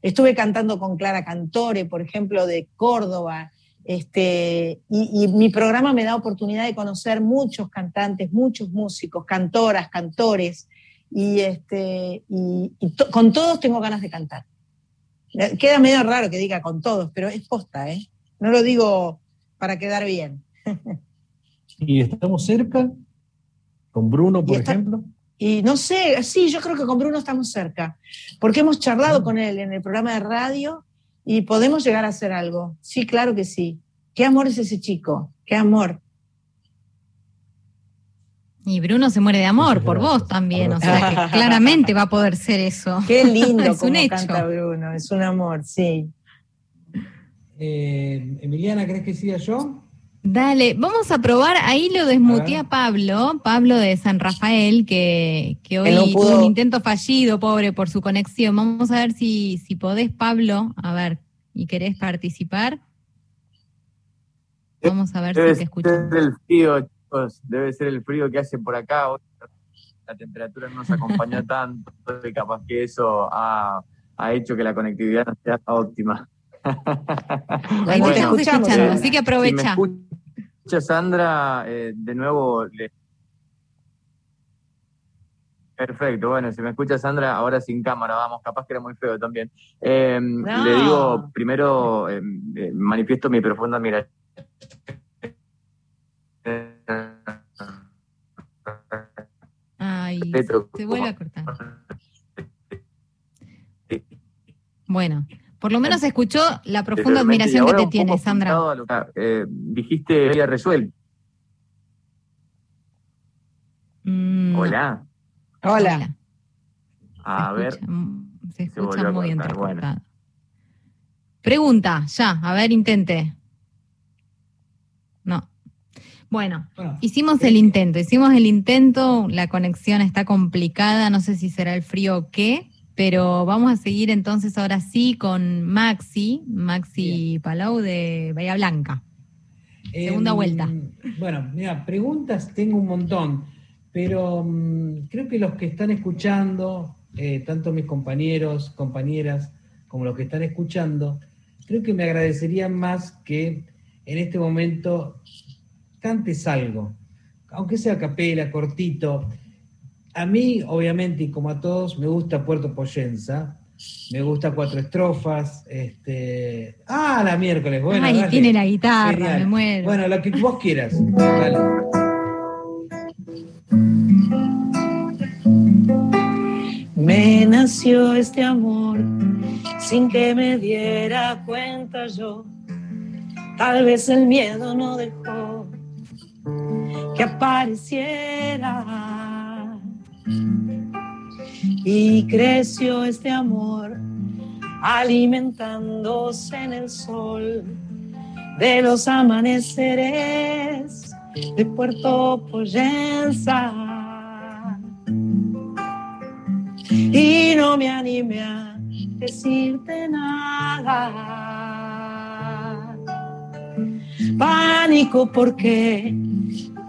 Estuve cantando con Clara Cantore, por ejemplo, de Córdoba, este, y, mi programa me da oportunidad de conocer muchos cantantes, muchos músicos, cantoras, cantores, y, este, y, con todos tengo ganas de cantar. Eh, queda medio raro que diga con todos, pero es posta, ¿eh? No lo digo para quedar bien. ¿Y estamos cerca? ¿Con Bruno, por ejemplo? Y no sé, sí, yo creo que con Bruno estamos cerca, porque hemos charlado con él en el programa de radio y podemos llegar a hacer algo. Sí, claro que sí. Qué amor es ese chico, qué amor. Y Bruno se muere de amor por vos también, o sea que claramente va a poder ser eso. Qué lindo es como canta Bruno, es un amor, sí. Eh, Emiliana, ¿crees que siga yo? Dale, vamos a probar, ahí lo desmuteé a Pablo, Pablo de San Rafael, que, hoy tuvo un intento fallido, pobre, por su conexión. Vamos a ver si, si podés, Pablo, a ver, y querés participar. Vamos a ver si te escuchamos. Debe ser el frío, chicos, debe ser el frío que hace por acá. La temperatura no nos acompañó tanto y capaz que eso ha, hecho que la conectividad no sea óptima. Ahí te estamos escuchando, así que aprovecha. Si escucha Sandra, eh, de nuevo Perfecto, bueno, si me escucha Sandra, ahora sin cámara, vamos, capaz que era muy feo también. Em, le digo, primero em, eh, manifiesto mi profunda admiración. Ay, se vuelve a cortar. Bueno, por lo menos escuchó la profunda admiración que te tiene, Sandra. Eh, dijiste había resuelto. Mm, Hola. Hola. A ver. Se escucha muy entrecortado. Pregunta, ya, a ver, intente. No. Bueno, hicimos el intento, hicimos el intento, la conexión está complicada, no sé si será el frío o qué, pero vamos a seguir entonces ahora sí con Maxi, Maxi Palau de Bahía Blanca. Segunda em, vuelta. Bueno, mira, preguntas tengo un montón. Pero mm, creo que los que están escuchando, eh, tanto mis compañeros, compañeras, como los que están escuchando, creo que me agradecerían más que en este momento cantes algo, aunque sea capela, cortito. A mí, obviamente, y como a todos, me gusta Puerto Poyenza, me gusta cuatro estrofas. Este... Ah, la miércoles, bueno. Ay, tiene la guitarra, me muero. Bueno, lo que vos quieras. Dale. Me nació este amor sin que me diera cuenta yo. Tal vez el miedo no dejó que apareciera. Y creció este amor alimentándose en el sol de los amaneceres de Puerto Poyenza y no me animé a decirte nada. Pánico porque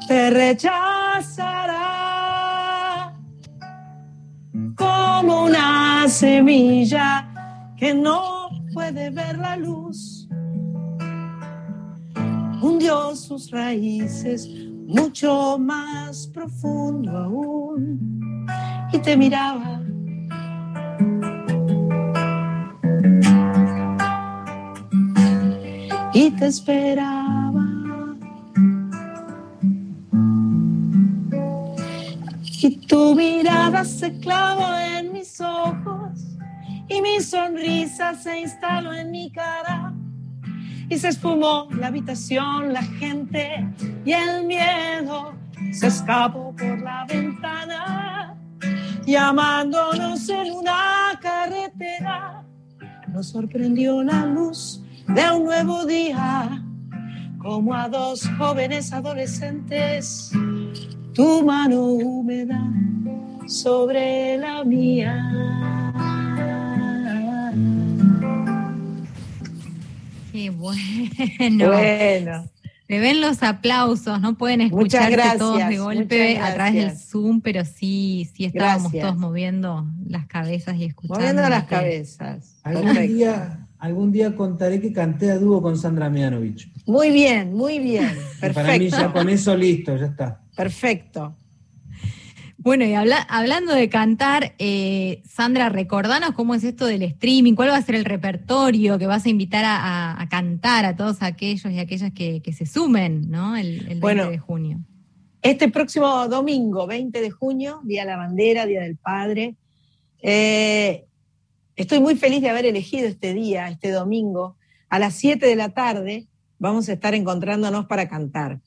te rechazará como una semilla que no puede ver la luz. Hundió sus raíces mucho más profundo aún y te miraba y te esperaba. Y tu mirada se clavó en y mi sonrisa se instaló en mi cara. Y se esfumó la habitación, la gente y el miedo se escapó por la ventana, llamándonos en una carretera. Nos sorprendió la luz de un nuevo día, como a dos jóvenes adolescentes, tu mano húmeda sobre la mía. Qué bueno. Bueno. Se ven los aplausos, no pueden escucharse todos de golpe a través del Zoom, pero sí, sí estábamos todos moviendo las cabezas y escuchando. Moviendo las cabezas. Algún día, Algún día contaré que canté a dúo con Sandra Mianovich. Muy bien, muy bien. Perfecto. Para mí ya con eso listo, ya está. Perfecto. Bueno, y hablando de cantar, eh, Sandra, recordanos cómo es esto del streaming, cuál va a ser el repertorio que vas a invitar a, cantar a todos aquellos y aquellas que, se sumen, ¿no? El, 20 de junio. Este próximo domingo, 20 de junio, Día de la Bandera, Día del Padre, eh, Estoy muy feliz de haber elegido este día, este domingo. A las 7 de la tarde vamos a estar encontrándonos para cantar.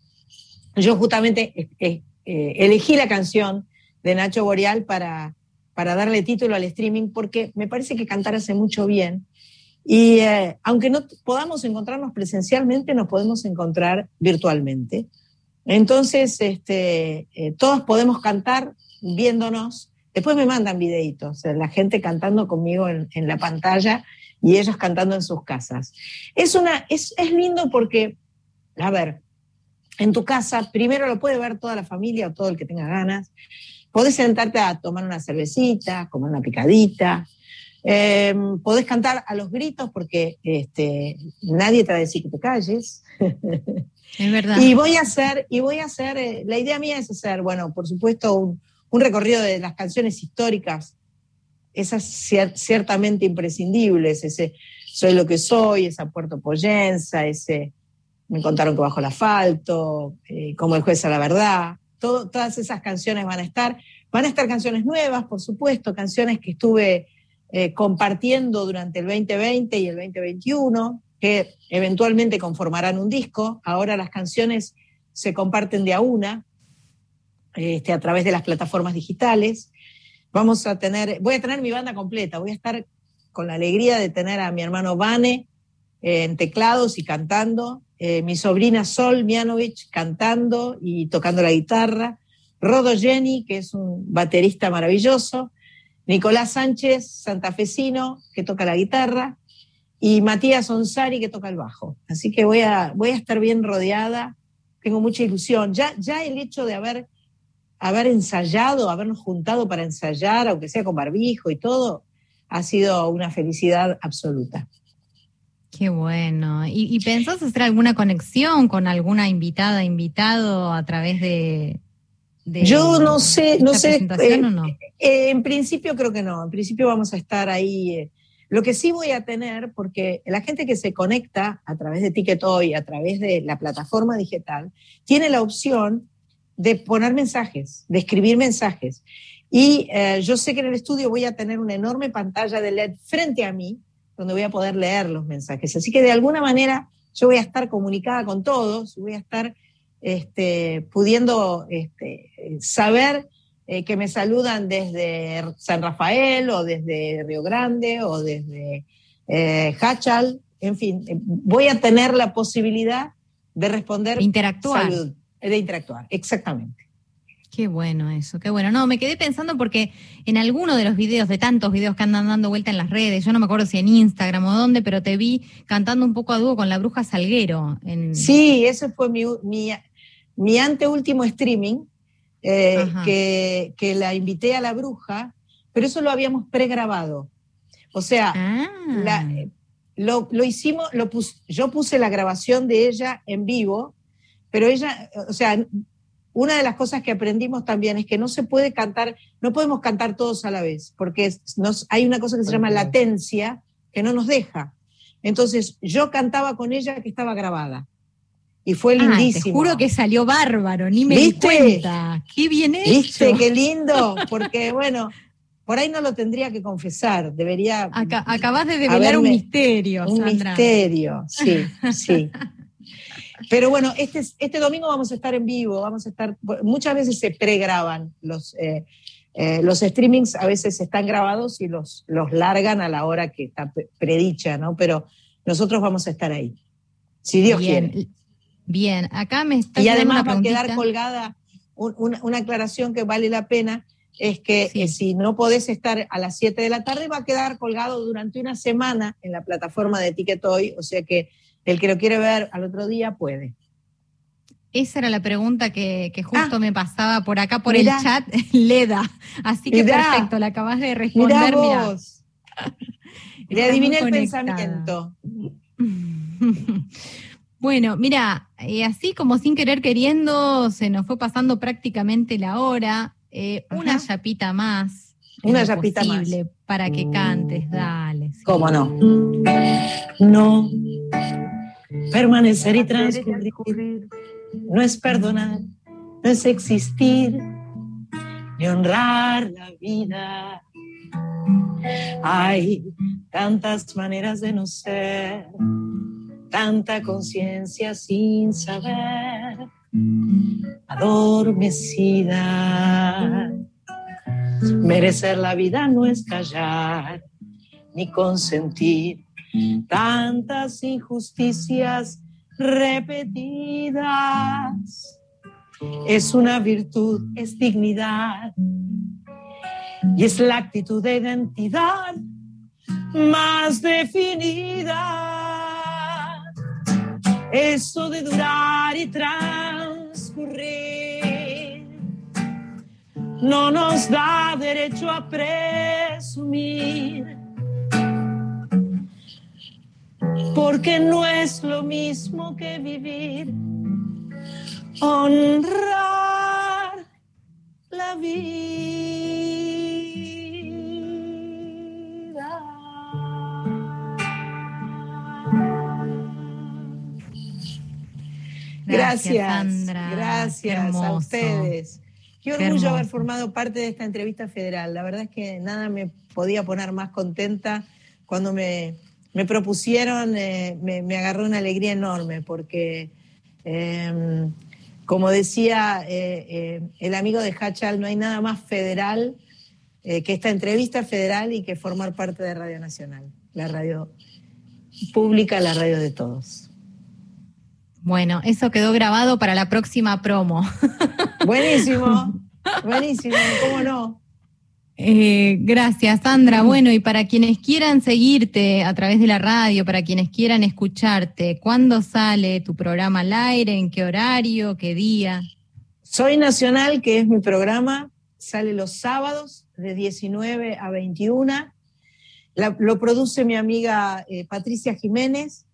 Yo justamente eh, elegí la canción de Nacho Boreal para, para darle título al streaming porque me parece que cantar hace mucho bien Y eh, aunque no podamos encontrarnos presencialmente, nos podemos encontrar virtualmente. Entonces, este, eh, todos podemos cantar viéndonos. Después me mandan videitos, la gente cantando conmigo en, la pantalla y ellos cantando en sus casas. Es, una, es, es lindo porque, a ver, en tu casa, primero lo puede ver toda la familia o todo el que tenga ganas. Podés sentarte a tomar una cervecita, comer una picadita. Em, podés cantar a los gritos porque este, nadie te va a decir que te calles. Es verdad. y voy a hacer, y voy a hacer, eh, la idea mía es hacer, bueno, por supuesto, un, recorrido de las canciones históricas, esas ciertamente imprescindibles, ese Soy lo que soy, esa Puerto Poyenza, ese me contaron que bajo el asfalto, eh, como el juez a la verdad, todas esas canciones van a estar. Van a estar canciones nuevas, por supuesto, canciones que estuve eh, compartiendo durante el 2020 y el 2021, que eventualmente conformarán un disco. Ahora las canciones se comparten de a una este, a través de las plataformas digitales. Vamos a tener, voy a tener mi banda completa, voy a estar con la alegría de tener a mi hermano Vane eh, en teclados y cantando, eh, mi sobrina Sol Mianovich cantando y tocando la guitarra, Rodo Jenny, que es un baterista maravilloso, Nicolás Sánchez, santafesino, que toca la guitarra, y Matías Onsari, que toca el bajo. Así que voy a, voy a estar bien rodeada, tengo mucha ilusión. Ya, ya el hecho de haber, haber ensayado, habernos juntado para ensayar, aunque sea con barbijo y todo, ha sido una felicidad absoluta. Qué bueno. ¿Y, y pensás hacer alguna conexión con alguna invitada, invitado a través de... Yo no sé, no sé. Eh, eh, en principio creo que no. En principio vamos a estar ahí. Eh. Lo que sí voy a tener, porque la gente que se conecta a través de Ticketoy, a través de la plataforma digital, tiene la opción de poner mensajes, de escribir mensajes. Y yo sé que en el estudio voy a tener una enorme pantalla de LED frente a mí, donde voy a poder leer los mensajes. Así que de alguna manera yo voy a estar comunicada con todos, voy a estar este, pudiendo este, saber eh, que me saludan desde San Rafael o desde Río Grande o desde eh, Hachal, en fin, eh, voy a tener la posibilidad de responder. Interactuar. de interactuar, exactamente. Qué bueno eso, qué bueno. No, me quedé pensando porque en alguno de los videos, de tantos videos que andan dando vuelta en las redes, yo no me acuerdo si en Instagram o dónde, pero te vi cantando un poco a dúo con la bruja Salguero. Sí, ese fue mi, mi, mi anteúltimo streaming, eh, que, que, la invité a la bruja, pero eso lo habíamos pregrabado. O sea, ah. lo, lo, hicimos, lo yo puse la grabación de ella en vivo, pero ella, o sea, una de las cosas que aprendimos también es que no se puede cantar, no podemos cantar todos a la vez, porque nos, hay una cosa que se llama latencia que no nos deja. Entonces, yo cantaba con ella que estaba grabada. Y fue lindísimo. te juro que salió bárbaro, ni me di cuenta. Qué bien hecho. ¿Viste? Qué lindo, porque bueno, por ahí no lo tendría que confesar, debería. acabas de develar un misterio. Un misterio, sí, sí. Pero bueno, este, este domingo vamos a estar en vivo, vamos a estar, muchas veces se pregraban los, eh, eh, los streamings, a veces están grabados y los, los largan a la hora que está predicha, ¿no? Pero nosotros vamos a estar ahí, si Dios quiere. Bien, acá me está... Y además va a quedar colgada una, aclaración que vale la pena, es que eh, si no podés estar a las 7 de la tarde, va a quedar colgado durante una semana en la plataforma de Ticketoy, o sea que el que lo quiere ver al otro día puede. Esa era la pregunta que, justo ah. me pasaba por acá por el chat, Leda. Así que perfecto, la acabas de responder. Mirá vos. Le adiviné el pensamiento. Bueno, mira, eh, así como sin querer queriendo, se nos fue pasando prácticamente la hora. Eh, una chapita más. Una chapita más. Para que cantes, dale. ¿Cómo no? No Permanecer y transcurrir no es perdonar, no es existir ni honrar la vida. Hay tantas maneras de no ser, tanta conciencia sin saber, adormecida. Merecer la vida no es callar ni consentir tantas injusticias repetidas. Es una virtud, es dignidad y es la actitud de identidad más definida. Eso de durar y transcurrir no nos da derecho a presumir porque no es lo mismo que vivir, honrar la vida. Gracias, Sandra. Gracias a ustedes. Qué orgullo haber formado parte de esta entrevista federal. La verdad es que nada me podía poner más contenta cuando me me propusieron, eh, me, agarró una alegría enorme porque, em, como decía eh, eh, el amigo de Hachal, no hay nada más federal que esta entrevista federal y que formar parte de Radio Nacional, la radio pública, la radio de todos. Bueno, eso quedó grabado para la próxima promo. Buenísimo, buenísimo, ¿cómo no? Eh, gracias, Sandra. Bueno, y para quienes quieran seguirte a través de la radio, para quienes quieran escucharte, ¿cuándo sale tu programa al aire? ¿En qué horario? ¿Qué día? Soy Nacional, que es mi programa, sale los sábados de 19 a 21. lo produce mi amiga eh, Patricia Jiménez.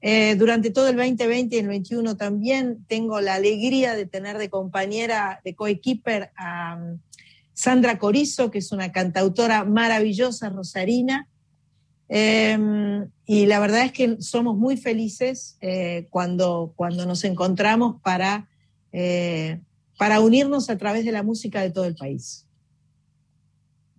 Eh, durante todo el 2020 y el 21 también tengo la alegría de tener de compañera, de coequiper a Sandra Corizo, que es una cantautora maravillosa, rosarina. Em, y la verdad es que somos muy felices eh, cuando, cuando nos encontramos para, eh, para unirnos a través de la música de todo el país.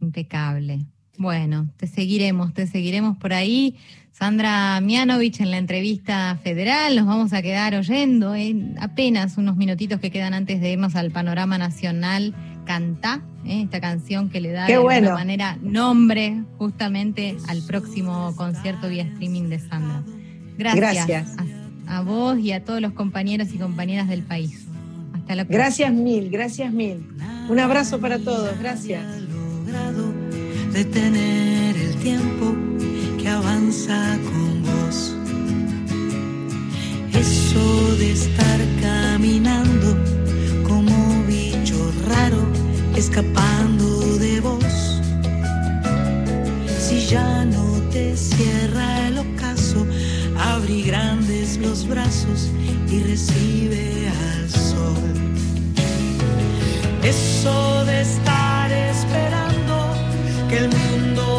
Impecable. Bueno, te seguiremos, te seguiremos por ahí. Sandra Mianovich en la entrevista federal, nos vamos a quedar oyendo en apenas unos minutitos que quedan antes de irnos al panorama nacional Canta, ¿eh? esta canción que le da de alguna manera nombre justamente al próximo concierto vía streaming de Sandra. Gracias, A, vos y a todos los compañeros y compañeras del país. Hasta la próxima. Gracias mil, gracias mil. Un abrazo para todos, gracias. Detener el tiempo que avanza con vos. Eso de estar caminando como bicho raro escapando de vos. Si ya no te cierra el ocaso, abrí grandes los brazos y recibe al sol. Eso de estar esperando que el mundo